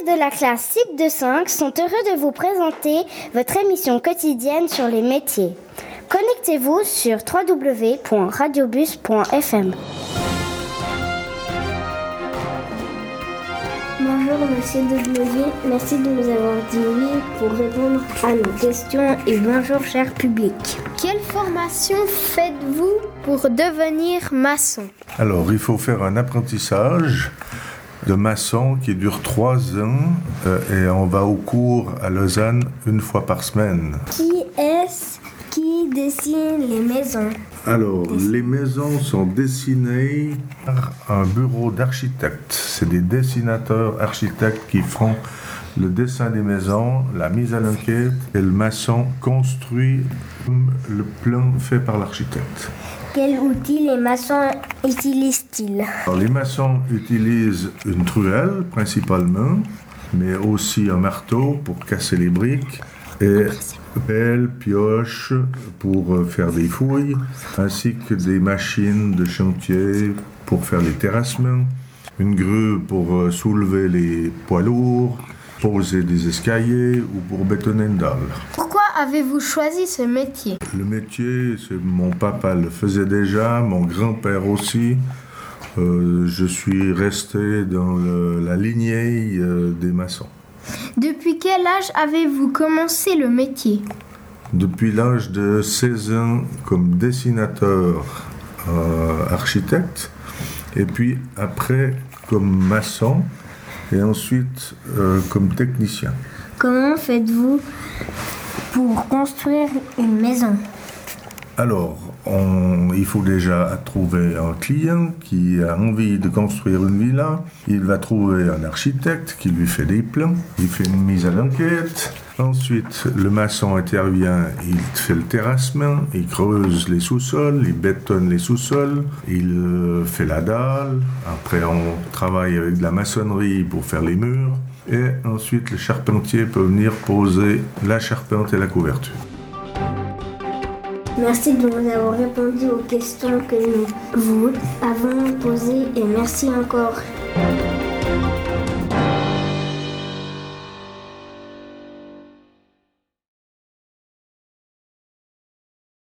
élèves de la classe CIP de 5 sont heureux de vous présenter votre émission quotidienne sur les métiers. Connectez-vous sur www.radiobus.fm. Bonjour Monsieur Degloyer, merci de nous avoir dit oui pour répondre à nos questions et bonjour cher public. Quelle formation faites-vous pour devenir maçon? Alors, il faut faire un apprentissage de maçon qui dure trois ans euh, et on va au cours à Lausanne une fois par semaine. Qui est-ce qui dessine les maisons? Alors, les maisons sont dessinées par un bureau d'architectes. C'est des dessinateurs architectes qui font le dessin des maisons, la mise à l'enquête et le maçon construit le plan fait par l'architecte. Quel outil les maçons utilisent-ils? Les maçons utilisent une truelle principalement, mais aussi un marteau pour casser les briques et pelle, pioche pour euh, faire des fouilles, ainsi que des machines de chantier pour faire les terrassements, une grue pour euh, soulever les poids lourds, poser des escaliers ou pour bétonner une dalle. Pourquoi avez-vous choisi ce métier? Le métier, c'est mon papa le faisait déjà, mon grand-père aussi. Euh, je suis resté dans le- la lignée euh, des maçons. Depuis quel âge avez-vous commencé le métier? Depuis l'âge de 16 ans comme dessinateur euh, architecte, et puis après comme maçon, et ensuite euh, comme technicien. Comment faites-vous pour construire une maison? Alors, on- il faut déjà trouver un client qui a envie de construire une villa. Il va trouver un architecte qui lui fait des plans. Il fait une mise à l'enquête. Ensuite, le maçon intervient, il fait le terrassement, il creuse les sous-sols, il bétonne les sous-sols, il euh, fait la dalle. Après, on travaille avec de la maçonnerie pour faire les murs. Et ensuite, le charpentier peut venir poser la charpente et la couverture. Merci de nous avoir répondu aux questions que nous vous avons posées et merci encore.